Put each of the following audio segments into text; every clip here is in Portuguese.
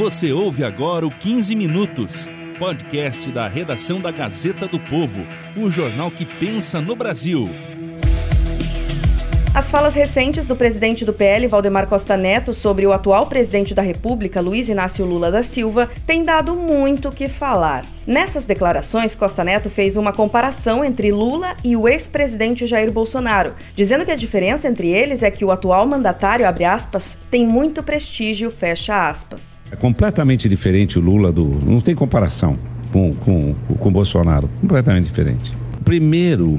Você ouve agora o 15 Minutos, podcast da redação da Gazeta do Povo, o jornal que pensa no Brasil. As falas recentes do presidente do PL, Valdemar Costa Neto, sobre o atual presidente da República, Luiz Inácio Lula da Silva, têm dado muito o que falar. Nessas declarações, Costa Neto fez uma comparação entre Lula e o ex-presidente Jair Bolsonaro, dizendo que a diferença entre eles é que o atual mandatário, abre aspas, tem muito prestígio, fecha aspas. É completamente diferente o Lula do. Não tem comparação com, com, com o Bolsonaro. Completamente diferente. Primeiro,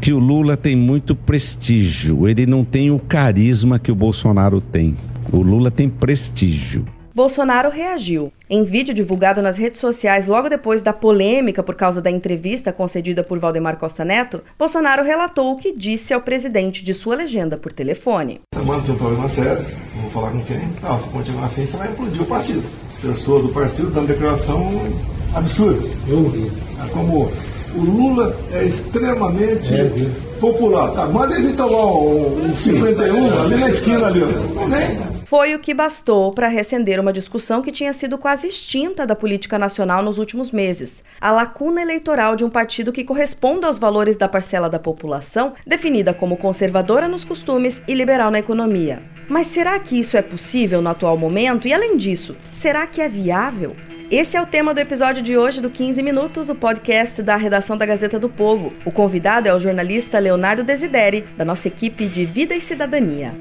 que o Lula tem muito prestígio, ele não tem o carisma que o Bolsonaro tem. O Lula tem prestígio. Bolsonaro reagiu. Em vídeo divulgado nas redes sociais logo depois da polêmica por causa da entrevista concedida por Valdemar Costa Neto, Bolsonaro relatou o que disse ao presidente de sua legenda por telefone. Semana tem um problema sério, não vou falar com quem. Não, se continuar assim, você vai implodir o partido. Pessoa do partido dando declaração absurda. Eu ouvi. É como o Lula é extremamente é, popular. Tá, manda ele tomar um, um 51 ali na esquina ali. Não. Foi o que bastou para recender uma discussão que tinha sido quase extinta da política nacional nos últimos meses. A lacuna eleitoral de um partido que corresponde aos valores da parcela da população, definida como conservadora nos costumes e liberal na economia. Mas será que isso é possível no atual momento? E além disso, será que é viável? Esse é o tema do episódio de hoje do 15 Minutos, o podcast da redação da Gazeta do Povo. O convidado é o jornalista Leonardo Desideri, da nossa equipe de Vida e Cidadania.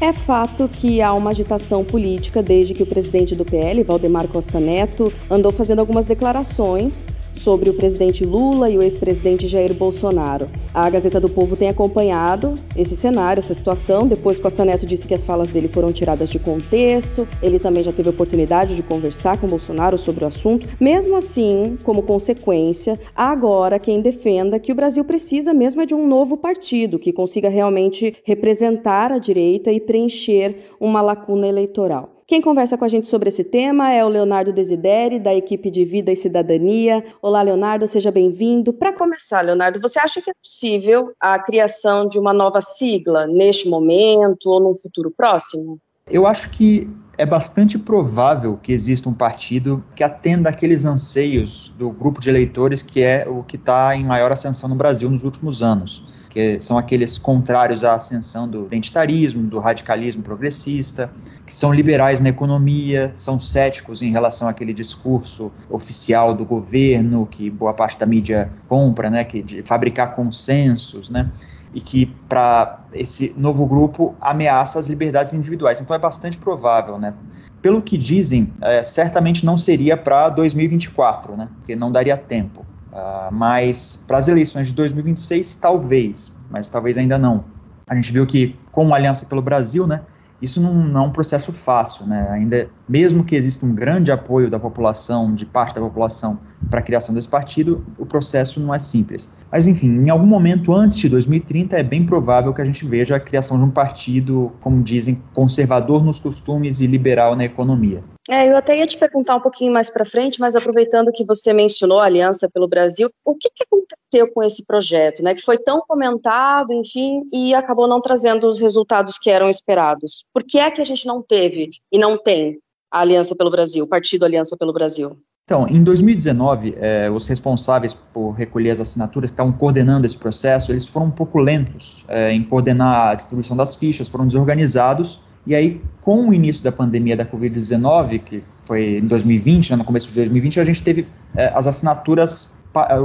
É fato que há uma agitação política desde que o presidente do PL, Valdemar Costa Neto, andou fazendo algumas declarações sobre o presidente Lula e o ex-presidente Jair Bolsonaro. A Gazeta do Povo tem acompanhado esse cenário, essa situação. Depois, Costa Neto disse que as falas dele foram tiradas de contexto. Ele também já teve oportunidade de conversar com Bolsonaro sobre o assunto. Mesmo assim, como consequência, há agora quem defenda que o Brasil precisa mesmo é de um novo partido que consiga realmente representar a direita e preencher uma lacuna eleitoral. Quem conversa com a gente sobre esse tema é o Leonardo Desideri, da equipe de Vida e Cidadania. Olá, Leonardo, seja bem-vindo. Para começar, Leonardo, você acha que é possível a criação de uma nova sigla neste momento ou num futuro próximo? Eu acho que é bastante provável que exista um partido que atenda aqueles anseios do grupo de eleitores que é o que está em maior ascensão no Brasil nos últimos anos que são aqueles contrários à ascensão do identitarismo, do radicalismo progressista, que são liberais na economia, são céticos em relação àquele discurso oficial do governo que boa parte da mídia compra, né, que de fabricar consensos, né, e que para esse novo grupo ameaça as liberdades individuais. Então é bastante provável, né? Pelo que dizem, é, certamente não seria para 2024, né? Porque não daria tempo. Uh, mas para as eleições de 2026, talvez, mas talvez ainda não. A gente viu que, com a Aliança pelo Brasil, né, isso não, não, é um processo fácil, né? Ainda, mesmo que exista um grande apoio da população, de parte da população, para a criação desse partido, o processo não é simples. Mas, enfim, em algum momento antes de 2030, é bem provável que a gente veja a criação de um partido, como dizem, conservador nos costumes e liberal na economia. É, eu até ia te perguntar um pouquinho mais para frente, mas aproveitando que você mencionou a Aliança pelo Brasil, o que, que aconteceu com esse projeto, né? Que foi tão comentado, enfim, e acabou não trazendo os resultados que eram esperados. Por que é que a gente não teve e não tem a Aliança pelo Brasil, o Partido Aliança pelo Brasil? Então, em 2019, eh, os responsáveis por recolher as assinaturas que estavam coordenando esse processo, eles foram um pouco lentos eh, em coordenar a distribuição das fichas, foram desorganizados e aí, com o início da pandemia da Covid-19, que foi em 2020, né, no começo de 2020, a gente teve é, as assinaturas,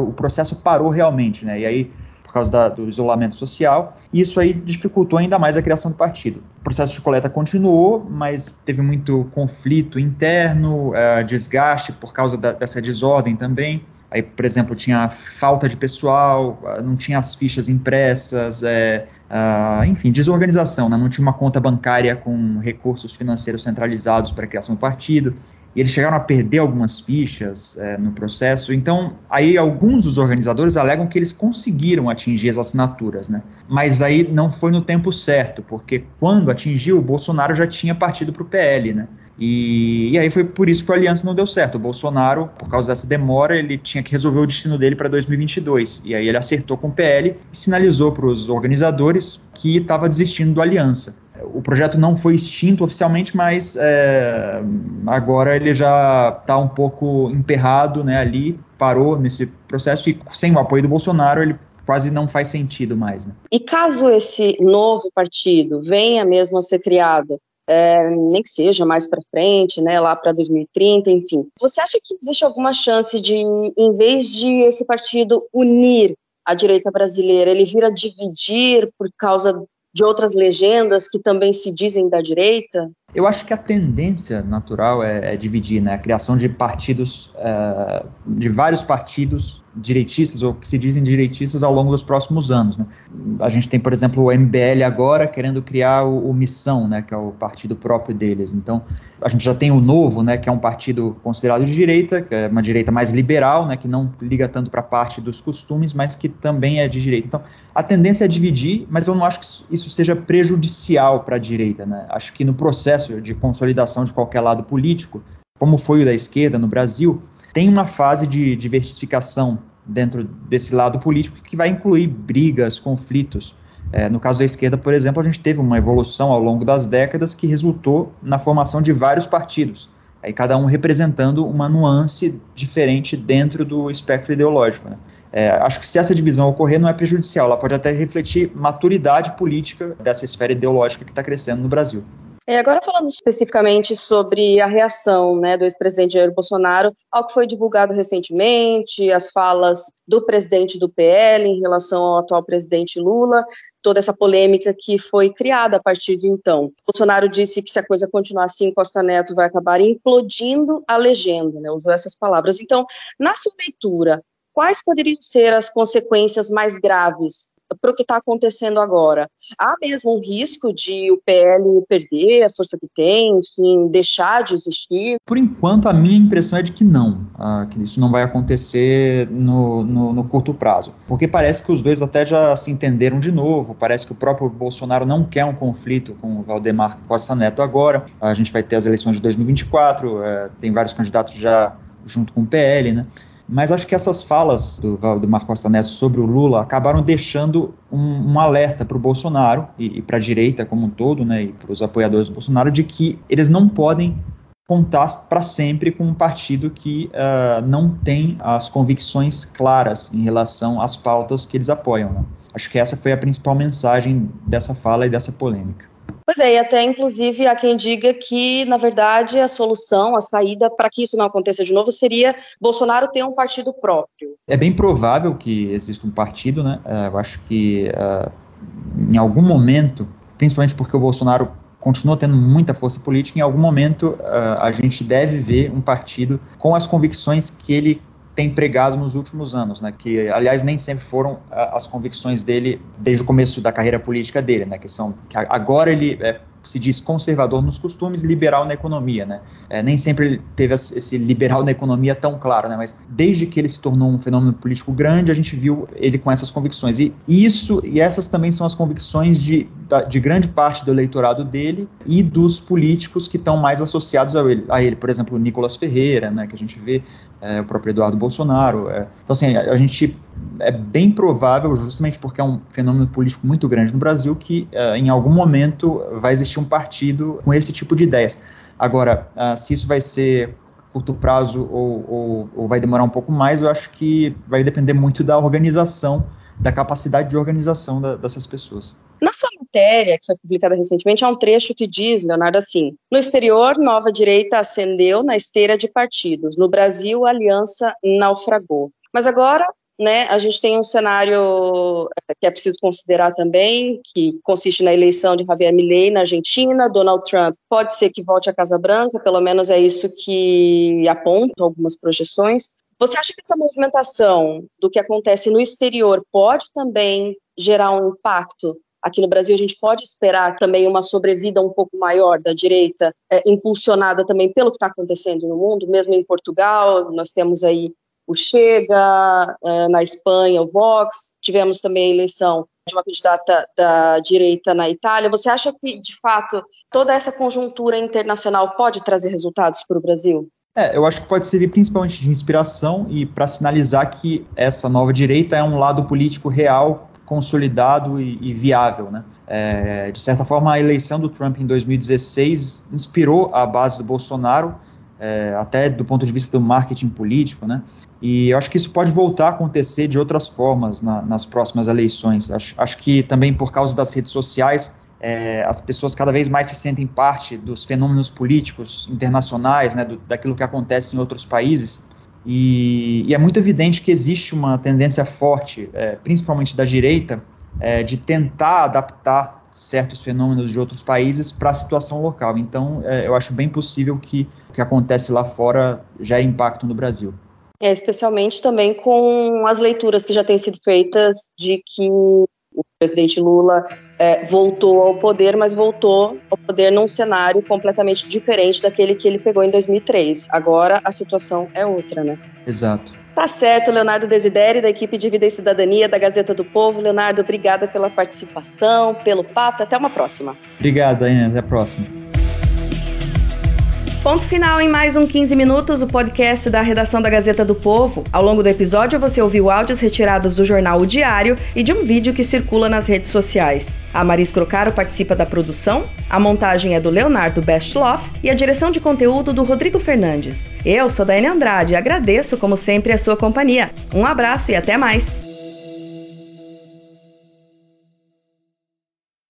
o processo parou realmente, né? E aí, por causa da, do isolamento social, isso aí dificultou ainda mais a criação do partido. O processo de coleta continuou, mas teve muito conflito interno, é, desgaste por causa da, dessa desordem também. Aí, por exemplo, tinha falta de pessoal, não tinha as fichas impressas, é, uh, enfim, desorganização, né? não tinha uma conta bancária com recursos financeiros centralizados para a criação do partido, e eles chegaram a perder algumas fichas é, no processo. Então, aí alguns dos organizadores alegam que eles conseguiram atingir as assinaturas, né? Mas aí não foi no tempo certo, porque quando atingiu, o Bolsonaro já tinha partido para o PL, né? E, e, aí foi por isso que a aliança não deu certo. O Bolsonaro, por causa dessa demora, ele tinha que resolver o destino dele para 2022. E aí ele acertou com o PL e sinalizou para os organizadores que estava desistindo da aliança. o projeto não foi extinto oficialmente, mas é, agora ele já está um pouco emperrado né, ali, parou nesse processo e sem o apoio do Bolsonaro ele quase não faz sentido mais. Né? E caso esse novo partido venha mesmo a ser criado, é, nem que seja mais para frente, né, lá para 2030, enfim. Você acha que existe alguma chance de, em vez de esse partido unir a direita brasileira, ele vir a dividir por causa de outras legendas que também se dizem da direita? Eu acho que a tendência natural é, é dividir, né? A criação de partidos, uh, de vários partidos direitistas, ou que se dizem direitistas, ao longo dos próximos anos. Né? A gente tem, por exemplo, o MBL agora querendo criar o, o, Missão, né, que é o partido próprio deles. Então, a gente já tem o Novo, né, que é um partido considerado de direita, que é uma direita mais liberal, né, que não liga tanto para a parte dos costumes, mas que também é de direita. Então, a tendência é dividir, mas eu não acho que isso seja prejudicial para a direita. Né? Acho que no processo de consolidação de qualquer lado político, como foi o da esquerda no Brasil, tem uma fase de diversificação dentro desse lado político que vai incluir brigas, conflitos. É, no caso da esquerda, por exemplo, a gente teve uma evolução ao longo das décadas que resultou na formação de vários partidos, aí cada um representando uma nuance diferente dentro do espectro ideológico. Né? É, acho que se essa divisão ocorrer, não é prejudicial, ela pode até refletir maturidade política dessa esfera ideológica que está crescendo no Brasil. É, agora falando especificamente sobre a reação né, do ex-presidente Jair Bolsonaro ao que foi divulgado recentemente, as falas do presidente do PL em relação ao atual presidente Lula, toda essa polêmica que foi criada a partir de então. Bolsonaro disse que se a coisa continuar assim, Costa Neto vai acabar implodindo a legenda, né, usou essas palavras. Então, na sua leitura, quais poderiam ser as consequências mais graves para o que está acontecendo agora. Há mesmo um risco de o PL perder a força que tem, enfim, deixar de existir? Por enquanto, a minha impressão é de que não, ah, que isso não vai acontecer no, no, no, curto prazo. Porque parece que os dois até já se entenderam de novo, parece que o próprio Bolsonaro não quer um conflito com o Valdemar Costa Neto agora. A gente vai ter as eleições de 2024, é, tem vários candidatos já junto com o PL, né? Mas acho que essas falas do Valdemar Costa Neto sobre o Lula acabaram deixando um, um alerta para o Bolsonaro e, e para a direita como um todo, né, e para os apoiadores do Bolsonaro, de que eles não podem contar para sempre com um partido que uh, não tem as convicções claras em relação às pautas que eles apoiam. Né? Acho que essa foi a principal mensagem dessa fala e dessa polêmica. Pois é, e até inclusive há quem diga que, na verdade, a solução, a saída para que isso não aconteça de novo seria Bolsonaro ter um partido próprio. É bem provável que exista um partido, né? É, eu acho que uh, em algum momento, principalmente porque o Bolsonaro continua tendo muita força política, em algum momento uh, a gente deve ver um partido com as convicções que ele tem pregado nos últimos anos, né? Que, aliás, nem sempre foram as convicções dele desde o começo da carreira política dele, né? Que são que agora ele é se diz conservador nos costumes, liberal na economia, né? É, nem sempre ele teve esse liberal na economia tão claro, né? Mas desde que ele se tornou um fenômeno político grande, a gente viu ele com essas convicções. E isso e essas também são as convicções de, de grande parte do eleitorado dele e dos políticos que estão mais associados a ele. A ele, por exemplo, o Nicolas Ferreira, né? Que a gente vê é, o próprio Eduardo Bolsonaro. É. Então, assim, a, a gente é bem provável, justamente porque é um fenômeno político muito grande no Brasil, que uh, em algum momento vai existir um partido com esse tipo de ideias. Agora, uh, se isso vai ser curto prazo ou, ou, ou, vai demorar um pouco mais, eu acho que vai depender muito da organização, da capacidade de organização da, dessas pessoas. Na sua matéria, que foi publicada recentemente, há um trecho que diz, Leonardo, assim: no exterior, nova direita ascendeu na esteira de partidos. No Brasil, a aliança naufragou. Mas agora né, a gente tem um cenário eh, que é preciso considerar também, que consiste na eleição de Javier Milei na Argentina, Donald Trump pode ser que volte à Casa Branca, pelo menos é isso que apontam algumas projeções. Você acha que essa movimentação do que acontece no exterior pode também gerar um impacto aqui no Brasil? A gente pode esperar também uma sobrevida um pouco maior da direita, é, impulsionada também pelo que está acontecendo no mundo, mesmo em Portugal, nós temos aí o Chega, eh, na Espanha, o Vox, tivemos também a eleição de uma candidata da direita na Itália. Você acha que, de fato, toda essa conjuntura internacional pode trazer resultados para o Brasil? É, eu acho que pode servir principalmente de inspiração e para sinalizar que essa nova direita é um lado político real consolidado e, e viável. Né? É, de certa forma, a eleição do Trump em 2016 inspirou a base do Bolsonaro, é, até do ponto de vista do marketing político, né? E eu acho que isso pode voltar a acontecer de outras formas na, nas próximas eleições. Acho, acho que também por causa das redes sociais, é, as pessoas cada vez mais se sentem parte dos fenômenos políticos internacionais, né, do, daquilo que acontece em outros países. E, e, é muito evidente que existe uma tendência forte, é, principalmente da direita, é, de tentar adaptar certos fenômenos de outros países para a situação local. Então, é, eu acho bem possível que o que acontece lá fora gere impacto no Brasil. É, especialmente também com as leituras que já têm sido feitas de que o presidente Lula é, voltou ao poder, mas voltou ao poder num cenário completamente diferente daquele que ele pegou em 2003. Agora a situação é outra, né? Exato. Tá certo, Leonardo Desideri, da equipe de Vida e Cidadania da Gazeta do Povo. Leonardo, obrigada pela participação, pelo papo. Até uma próxima. Obrigado, Aine. Até a próxima. Ponto final em mais um 15 minutos, o podcast da redação da Gazeta do Povo. Ao longo do episódio, você ouviu áudios retirados do jornal O Diário e de um vídeo que circula nas redes sociais. A Maris Crocaro participa da produção, a montagem é do Leonardo Bestloff e a direção de conteúdo do Rodrigo Fernandes. Eu sou Daiane Andrade e agradeço, como sempre, a sua companhia. Um abraço e até mais!